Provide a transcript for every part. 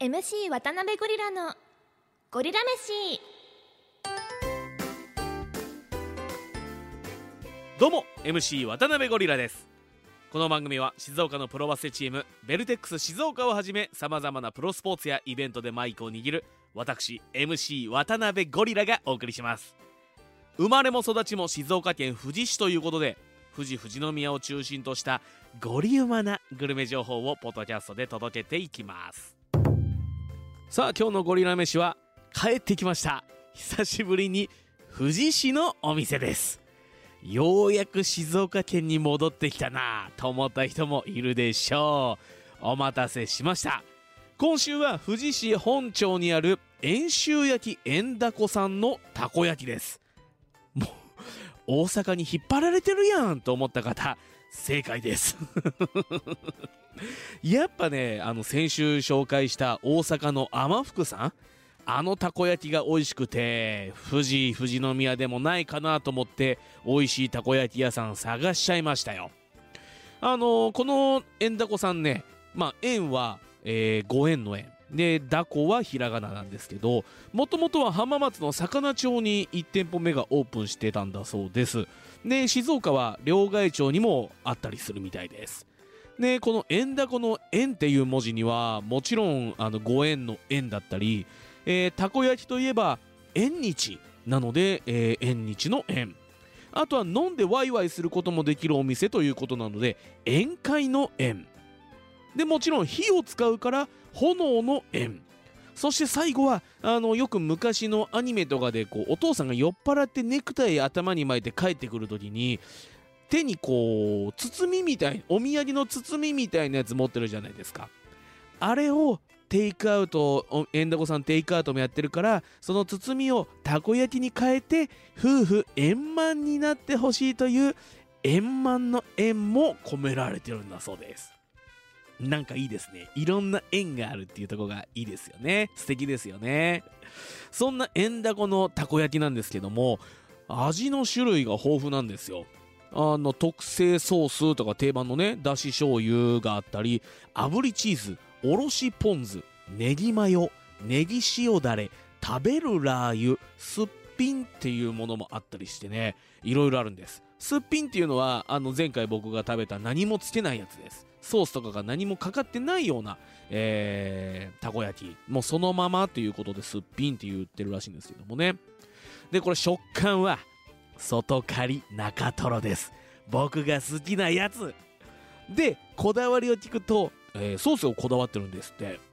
MC 渡辺ゴリラのゴリラ飯。どうも MC 渡辺ゴリラです。この番組は静岡のプロバスケチームベルテックス静岡をはじめさまざまなプロスポーツやイベントでマイクを握る私 MC 渡辺ゴリラがお送りします。生まれも育ちも静岡県富士市ということで富士富士宮を中心としたゴリウマなグルメ情報をポッドキャストで届けていきます。さあ今日のゴリラ飯は帰ってきました。久しぶりに富士市のお店です。ようやく静岡県に戻ってきたなと思った人もいるでしょう。お待たせしました。今週は富士市本町にある遠州焼き円だこさんのたこ焼きです。もう大阪に引っ張られてるやんと思った方正解です。やっぱねあの先週紹介した大阪の天福さんあのたこ焼きが美味しくて富士富士宮でもないかなと思って美味しいたこ焼き屋さん探しちゃいましたよ。あのこの円だこさんねまあ円は、えー、5円の円。でだこはひらがななんですけどもともとは浜松の魚町に1店舗目がオープンしてたんだそうです。で静岡は両替町にもあったりするみたいです。でこの円だこの円っていう文字にはもちろんあの5円の円だったり、えー、たこ焼きといえば縁日なので、えー、縁日の縁。あとは飲んでワイワイすることもできるお店ということなので宴会の縁。でもちろん火を使うから炎の縁。そして最後はあのよく昔のアニメとかでこうお父さんが酔っ払ってネクタイ頭に巻いて帰ってくる時に手にこう包みみたいお土産の包みみたいなやつ持ってるじゃないですか。あれをテイクアウト円だこさんテイクアウトもやってるからその包みをたこ焼きに変えて夫婦円満になってほしいという円満の円も込められてるんだそうです。なんかいいですね。いろんな縁があるっていうとこがいいですよね。素敵ですよね。そんな円だこのたこ焼きなんですけども、味の種類が豊富なんですよ。あの、特製ソースとか定番のね、だし醤油があったり、炙りチーズ、おろしポン酢、ネギマヨ、ネギ塩だれ、食べるラー油、すっぴんっていうものもあったりしてね、いろいろあるんです。すっぴんっていうのは、あの、前回僕が食べた何もつけないやつです。ソースとかが何もかかってないような、えー、たこ焼き。もうそのままということですっぴんって言ってるらしいんですけどもね。で、これ食感は、外刈り中トロです。僕が好きなやつ。で、こだわりを聞くと、えー、ソースをこだわってるんですって。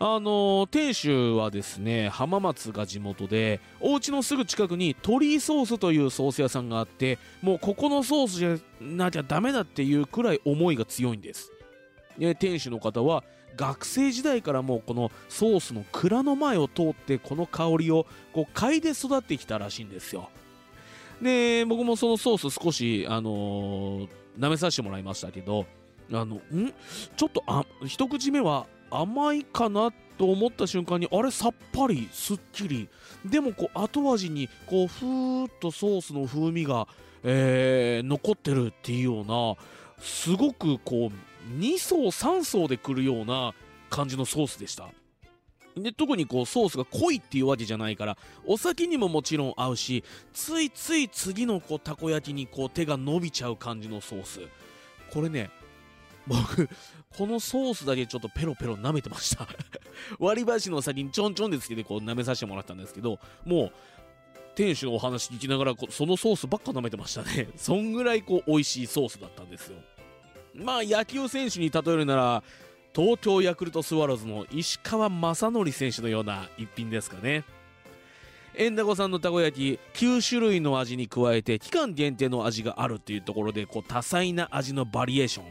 あのー、店主はですね浜松が地元でお家のすぐ近くに鳥居ソースというソース屋さんがあってもうここのソースじゃなきゃダメだっていうくらい思いが強いんです。で店主の方は学生時代からもうこのソースの蔵の前を通ってこの香りをこう嗅いで育ってきたらしいんですよ。で僕もそのソース少しあのー、舐めさせてもらいましたけどあのん？ちょっとあ一口目は甘いかなと思った瞬間にあれさっぱりすっきり。でもこう後味にこうふーっとソースの風味が、えー、残ってるっていうようなすごくこう2層3層でくるような感じのソースでした。で特にこうソースが濃いっていうわけじゃないからお酒にももちろん合うしついつい次のこうたこ焼きにこう手が伸びちゃう感じのソース。これね僕このソースだけちょっとペロペロ舐めてました。割り箸の先にちょんちょんでつけてこう舐めさせてもらったんですけどもう店主のお話聞きながらそのソースばっか舐めてましたね。そんぐらいこう美味しいソースだったんですよ。まあ野球選手に例えるなら東京ヤクルトスワローズの石川雅則選手のような一品ですかね。円だこさんのたこ焼き9種類の味に加えて期間限定の味があるっていうところでこう多彩な味のバリエーション。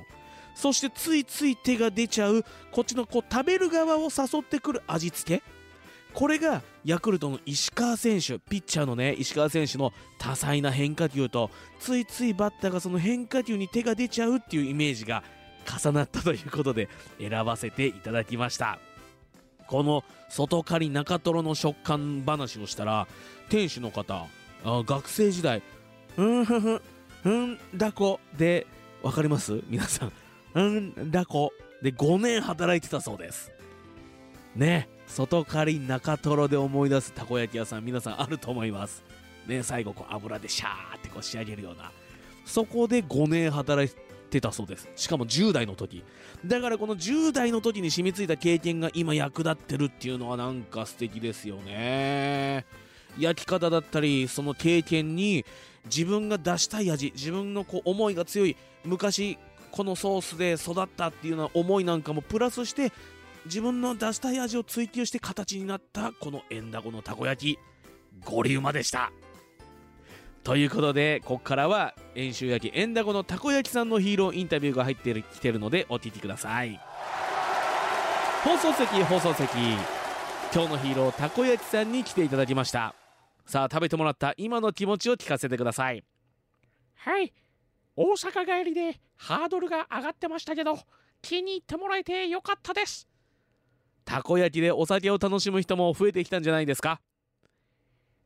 そしてついつい手が出ちゃうこっちのこう食べる側を誘ってくる味付け。これがヤクルトの石川選手ピッチャーのね石川選手の多彩な変化球とついついバッターがその変化球に手が出ちゃうっていうイメージが重なったということで選ばせていただきました。この外刈り中トロの食感話をしたら店主の方あ学生時代うんふふうんだこで分かります？皆さん。うんだこ。で5年働いてたそうです。ね外刈り中トロで思い出すたこ焼き屋さん皆さんあると思います。ね最後こう油でシャーってこう仕上げるような。そこで5年働いてたそうです。しかも10代の時。だからこの10代の時に染みついた経験が今役立ってるっていうのはなんか素敵ですよね。焼き方だったりその経験に自分が出したい味自分のこう思いが強い昔このソースで育ったっていうような思いなんかもプラスして自分の出したい味を追求して形になったこのエンダゴのたこ焼き。ゴリウマでした。ということでここからは遠州焼きエンダゴのたこ焼きさんのヒーローインタビューが入ってきてるのでお聞きください。放送席放送席。今日のヒーローたこ焼きさんに来ていただきました。さあ食べてもらった今の気持ちを聞かせてください。はい。大阪帰りでハードルが上がってましたけど気に入ってもらえてよかったです。たこ焼きでお酒を楽しむ人も増えてきたんじゃないですか？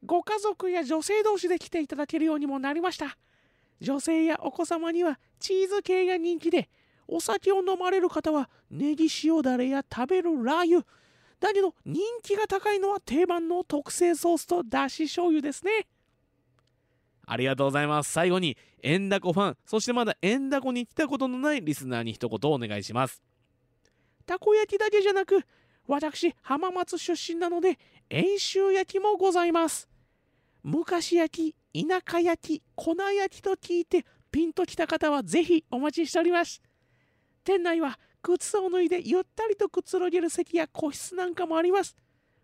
ご家族や女性同士で来ていただけるようにもなりました。女性やお子様にはチーズ系が人気でお酒を飲まれる方はネギ塩だれや食べるラー油。だけど人気が高いのは定番の特製ソースとだし醤油ですねありがとうございます。最後にエンダコファンそしてまだエンダコに来たことのないリスナーに一言お願いします。たこ焼きだけじゃなく私浜松出身なので遠州焼きもございます。昔焼き田舎焼き粉焼きと聞いてピンときた方はぜひお待ちしております。店内は靴を脱いでゆったりとくつろげる席や個室なんかもあります。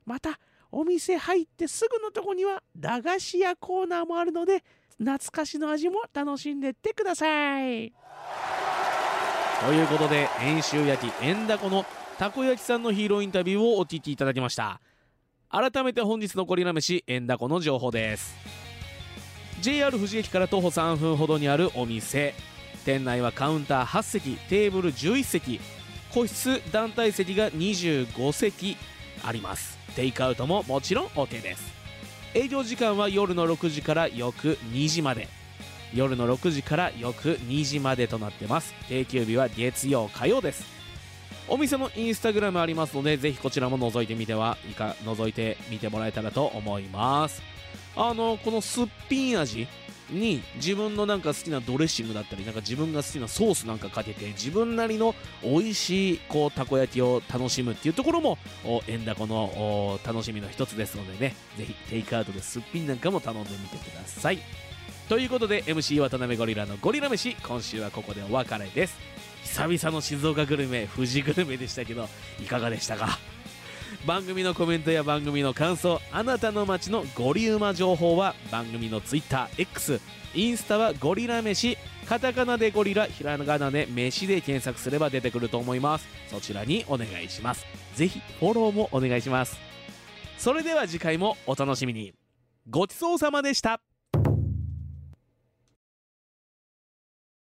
またお店入ってすぐのとこには駄菓子屋コーナーもあるので懐かしの味も楽しんでってください。ということで遠州焼きエンダコのたこ焼きさんのヒーローインタビューをお聞きいただきました。改めて本日のゴリラ飯エンダコの情報です。JR 富士駅から徒歩3分ほどにあるお店。店内はカウンター8席テーブル11席個室団体席が25席あります。テイクアウトももちろん OK です。営業時間は夜の6時から翌2時まで。夜の6時から翌2時までとなってます。定休日は月曜火曜です。お店のインスタグラムありますのでぜひこちらも覗いてみてはいか覗いてみてもらえたらと思います。あのこのすっぴん味に自分のなんか好きなドレッシングだったりなんか自分が好きなソースなんかかけて自分なりの美味しいこうたこ焼きを楽しむっていうところも円高の楽しみの一つですのでねぜひテイクアウトです。っぴんなんかも頼んでみてください。ということで MC 渡辺ゴリラのゴリラ飯今週はここでお別れです。久々の静岡グルメ富士グルメでしたけどいかがでしたか？番組のコメントや番組の感想あなたの街のゴリウマ情報は番組の TwitterX インスタはゴリラ飯カタカナでゴリラひらがなで飯で検索すれば出てくると思います。そちらにお願いします。ぜひフォローもお願いします。それでは次回もお楽しみに。ごちそうさまでした。